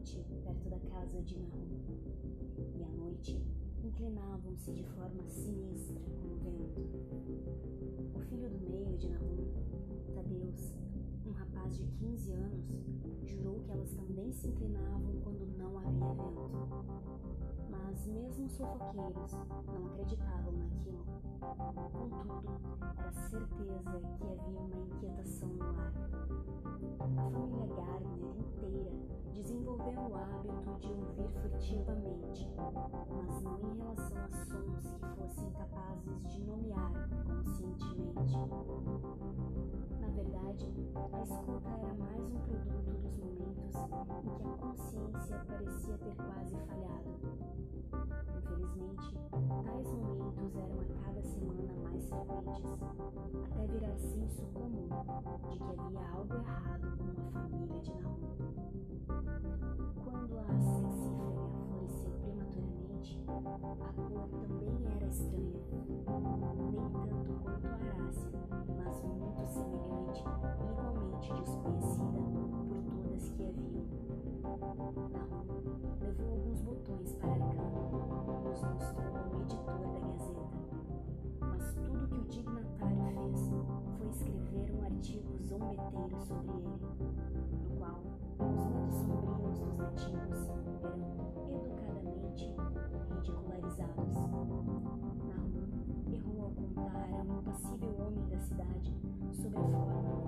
perto da casa de Naum. E à noite, inclinavam-se de forma sinistra com o vento. O filho do meio de Naum, Tadeus, um rapaz de 15 anos, jurou que elas também se inclinavam quando não havia vento. Mas mesmo os fofoqueiros não acreditavam naquilo. Contudo, era certeza que havia um o hábito de ouvir furtivamente, mas não em relação a sons que fossem capazes de nomear conscientemente. Na verdade, a escuta era mais um produto dos momentos em que a consciência parecia ter quase falhado. Infelizmente, tais momentos eram a cada semana mais frequentes, até virar senso comum de que a cor também era estranha, nem tanto quanto a arácea, mas muito semelhante e igualmente desconhecida por todas que haviam. Nahum levou alguns botões para Arcano e os mostrou ao editor da Gazeta. Mas tudo que o dignatário fez foi escrever um artigo zombeteiro sobre ele, no qual contar a um impassível homem da cidade sobre a forma